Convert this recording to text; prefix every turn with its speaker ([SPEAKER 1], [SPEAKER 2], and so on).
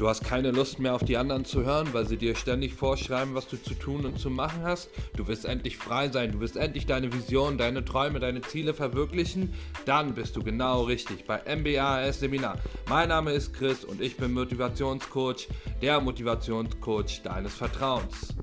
[SPEAKER 1] Du hast keine Lust mehr auf die anderen zu hören, weil sie dir ständig vorschreiben, was du zu tun und zu machen hast. Du wirst endlich frei sein, du wirst endlich deine Vision, deine Träume, deine Ziele verwirklichen. Dann bist du genau richtig bei MBAS Seminar. Mein Name ist Chris und ich bin Motivationscoach, der Motivationscoach deines Vertrauens.